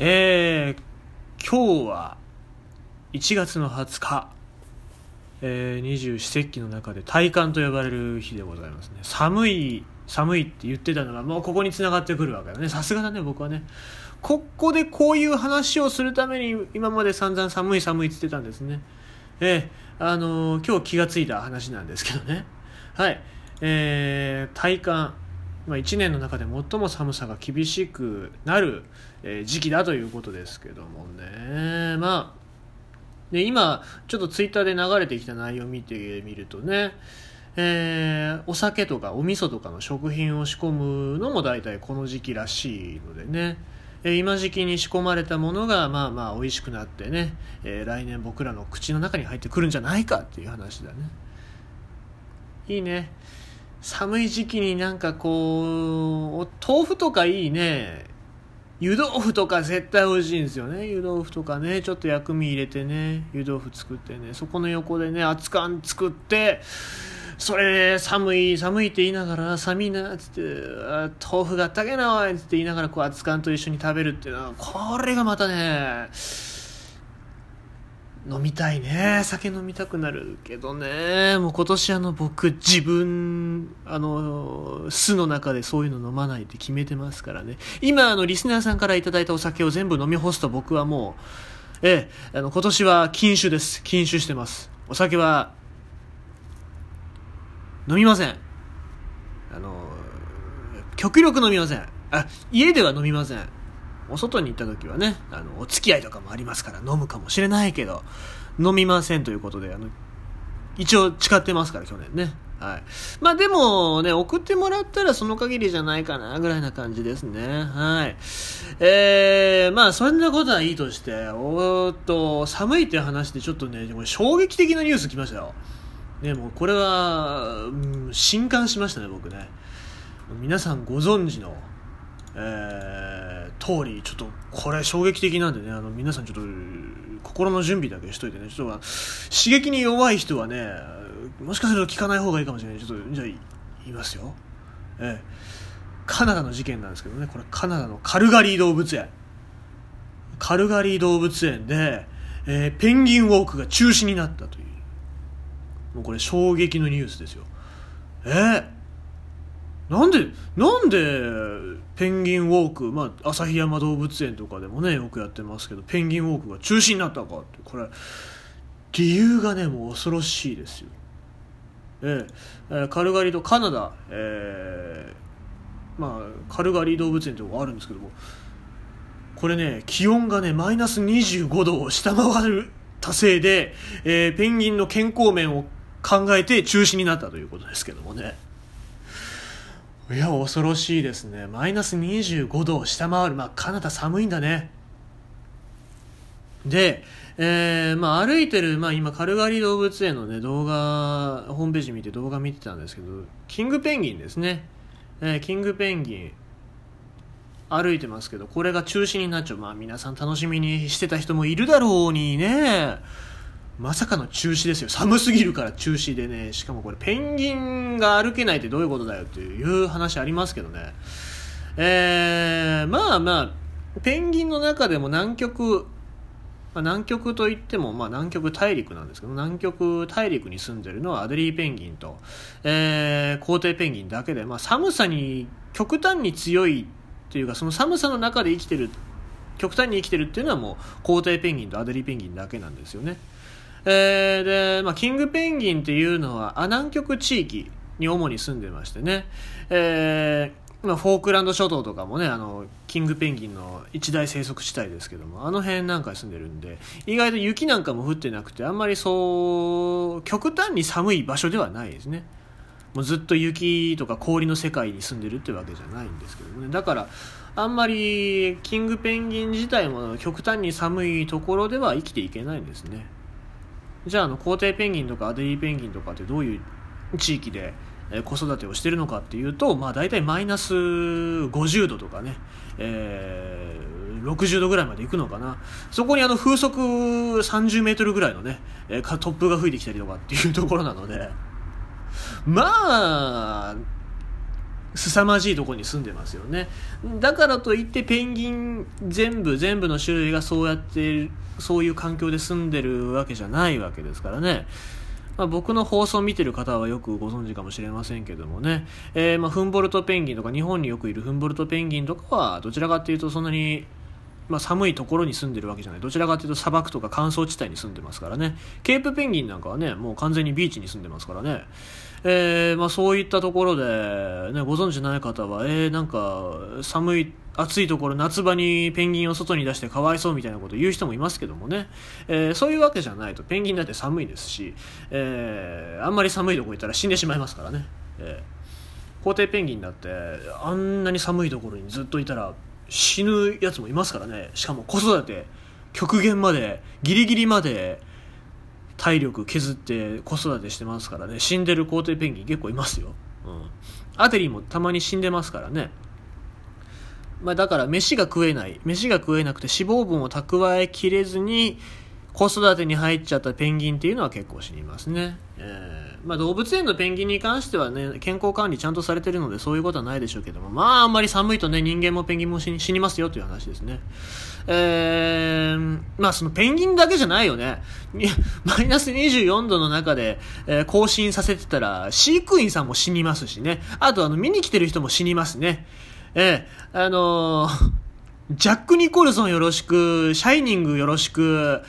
えー、今日は1月の20日、え、二十四節気の中で大寒と呼ばれる日でございますね。寒い寒いって言ってたのがもうここに繋がってくるわけだね。さすがだね僕はね。ここでこういう話をするために今まで散々寒い寒いって言ってたんですね。えー、あのー、今日気がついた話なんですけどね。はい。えー、体感。まあ、1年の中で最も寒さが厳しくなる、え時期だということですけどもね。まあで今ちょっとツイッターで流れてきた内容を見てみるとねえー、お酒とかお味噌とかの食品を仕込むのも大体この時期らしいのでね、えー、今時期に仕込まれたものがまあまあ美味しくなってね、えー、来年僕らの口の中に入ってくるんじゃないかっていう話だね。いいね。寒い時期になんかこう豆腐とかいいね。湯豆腐とか絶対美味しいんですよね。湯豆腐とかね。ちょっと薬味入れてね。湯豆腐作ってね。そこの横でね熱燗作ってそれ寒い寒いって言いながら寒いなつって豆腐があったけなつって言いながらこう熱燗と一緒に食べるっていうのはこれがまたね飲みたいね。酒飲みたくなるけどね。もう今年あの僕自分あの巣の中でそういうの飲まないって決めてますからね。今あのリスナーさんから頂いたお酒を全部飲み干すと僕はもうええあの今年は禁酒です。禁酒してます。お酒は飲みません。あの極力飲みません。あ家では飲みません。お外に行った時はね、あの、お付き合いとかもありますから飲むかもしれないけど、飲みませんということで、あの、一応誓ってますから、去年ね。はい。まあでもね、送ってもらったらその限りじゃないかな、ぐらいな感じですね。はい。えー、まあそんなことはいいとして、おっと、寒いって話でちょっとね、衝撃的なニュース来ましたよ。ね、もうこれは、うん、震撼しましたね、僕ね。皆さんご存知の、えー、通りちょっとこれ衝撃的なんでねあの皆さんちょっと心の準備だけしといてね。ちょっと刺激に弱い人はねもしかすると聞かない方がいいかもしれない。ちょっとじゃあ言いますよ、えー、カナダの事件なんですけどね。これカナダのカルガリー動物園。カルガリー動物園で、えー、ペンギンウォークが中止になったという。もうこれ衝撃のニュースですよ。えーなんで、なんで、ペンギンウォーク、まあ、旭山動物園とかでもね、よくやってますけど、ペンギンウォークが中止になったかって、これ、理由がね、もう恐ろしいですよ。ええカルガリとカナダ、えー、まあ、カルガリ動物園というのがあるんですけども、これね、気温がね、マイナス25度を下回るたせいで、えー、ペンギンの健康面を考えて中止になったということですけどもね。いや恐ろしいですね。マイナス25度を下回る。まあカナダ寒いんだね。で、えー、まあ歩いてる、まあ今カルガリー動物園のね動画ホームページ見て動画見てたんですけどキングペンギンですね、えー、キングペンギン歩いてますけどこれが中止になっちゃう。まあ皆さん楽しみにしてた人もいるだろうにね。まさかの中止ですよ。寒すぎるから中止でね。しかもこれペンギンが歩けないってどういうことだよっていう話ありますけどね。えー、まあまあペンギンの中でも南極ま、南極といっても、まあ、南極大陸なんですけど南極大陸に住んでるのはアデリーペンギンと、えー、皇帝ペンギンだけで、まあ、寒さに極端に強いっていうかその寒さの中で生きてる極端に生きてるっていうのはもう皇帝ペンギンとアデリーペンギンだけなんですよね。えー、で、まあ、キングペンギンっていうのは、ア南極地域に主に住んでましてね、えー、まあ、フォークランド諸島とかもね、あの、キングペンギンの一大生息地帯ですけども、あの辺なんか住んでるんで、意外と雪なんかも降ってなくて、あんまりそう、極端に寒い場所ではないですね。もうずっと雪とか氷の世界に住んでるってわけじゃないんですけどもね。だから、あんまりキングペンギン自体も極端に寒いところでは生きていけないんですね。じゃああの皇帝ペンギンとかアデリーペンギンとかってどういう地域で子育てをしてるのかっていうと、まあ、大体マイナス50度とかね、えー、60度ぐらいまで行くのかな。そこにあの風速30メートルぐらいのね突風が吹いてきたりとかっていうところなので。まあ凄まじいとこに住んでますよね。だからといってペンギン全部全部の種類がそうやってそういう環境で住んでるわけじゃないわけですからね。まあ、僕の放送を見てる方はよくご存知かもしれませんけどもね、えー、まあフンボルトペンギンとか日本によくいるフンボルトペンギンとかはどちらかというとそんなにまあ、寒いところに住んでるわけじゃない。どちらかというと砂漠とか乾燥地帯に住んでますからね。ケープペンギンなんかはねもう完全にビーチに住んでますからね、えーまあ、そういったところで、ね、ご存知ない方はえー、なんか寒い暑いところ夏場にペンギンを外に出してかわいそうみたいなこと言う人もいますけどもね、えー、そういうわけじゃないとペンギンだって寒いですし、え、あんまり寒いとこ行ったら死んでしまいますからね、えー、皇帝ペンギンだってあんなに寒いところにずっといたら死ぬやつもいますからね。しかも子育て極限までギリギリまで体力削って子育てしてますからね。死んでる皇帝ペンギン結構いますよ、うん、アテリーもたまに死んでますからね。まあ、だから飯が食えない。飯が食えなくて脂肪分を蓄えきれずに子育てに入っちゃったペンギンっていうのは結構死にますね、えー、まあ、動物園のペンギンに関してはね健康管理ちゃんとされてるのでそういうことはないでしょうけどもまああんまり寒いとね人間もペンギンも死にますよという話ですねえー、まあそのペンギンだけじゃないよね。マイナス24度の中で、えー、更新させてたら、飼育員さんも死にますしね。あとあの、見に来てる人も死にますね。えー、あのー、ジャック・ニコルソンよろしく、シャイニングよろしく、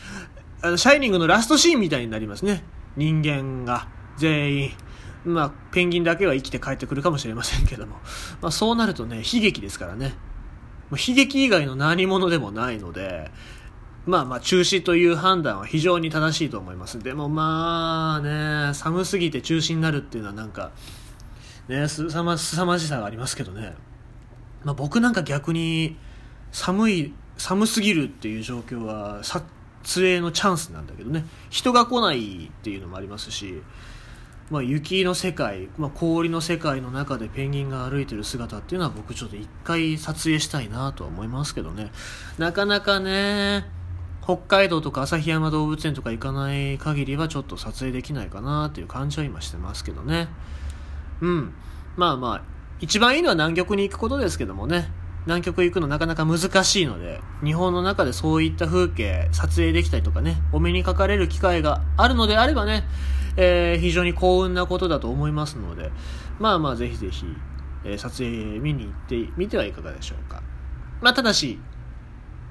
あの、シャイニングのラストシーンみたいになりますね。人間が、全員。まあ、ペンギンだけは生きて帰ってくるかもしれませんけども。まあ、そうなるとね、悲劇ですからね。もう悲劇以外の何者でもないので、まあまあ中止という判断は非常に正しいと思います。でもまあね、寒すぎて中止になるっていうのはなんか、ね、すさま、凄まじさがありますけどね。まあ、僕なんか逆に寒い寒すぎるっていう状況はさ撮影のチャンスなんだけどね。人が来ないっていうのもありますし、まあ、雪の世界、まあ、氷の世界の中でペンギンが歩いてる姿っていうのは僕ちょっと一回撮影したいなとは思いますけどね。なかなかね北海道とか旭山動物園とか行かない限りはちょっと撮影できないかなっていう感じは今してますけどね。うん。まあまあ一番いいのは南極に行くことですけどもね、南極行くのなかなか難しいので、日本の中でそういった風景撮影できたりとかね、お目にかかれる機会があるのであればね、えー、非常に幸運なことだと思いますので、まあまあぜひぜひ、えー、撮影見に行ってみてはいかがでしょうか。まあただし、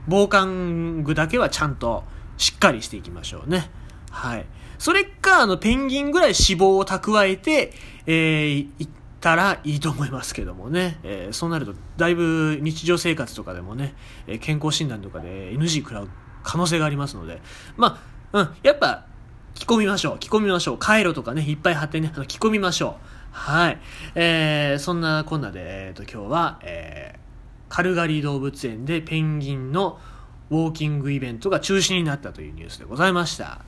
防寒具だけはちゃんとしっかりしていきましょうね。はい。それか、あの、ペンギンぐらい脂肪を蓄えて、えー、たらいいと思いますけどもね、えー、そうなるとだいぶ日常生活とかでもね、え、健康診断とかで NG 食らう可能性がありますので、まあ、うん、やっぱ着込みましょう、着込みましょう、カイロとかね、いっぱい貼ってね、あの着込みましょう。はい。えー、そんなこんなで、えー、と今日は、えー、カルガリー動物園でペンギンのウォーキングイベントが中止になったというニュースでございました。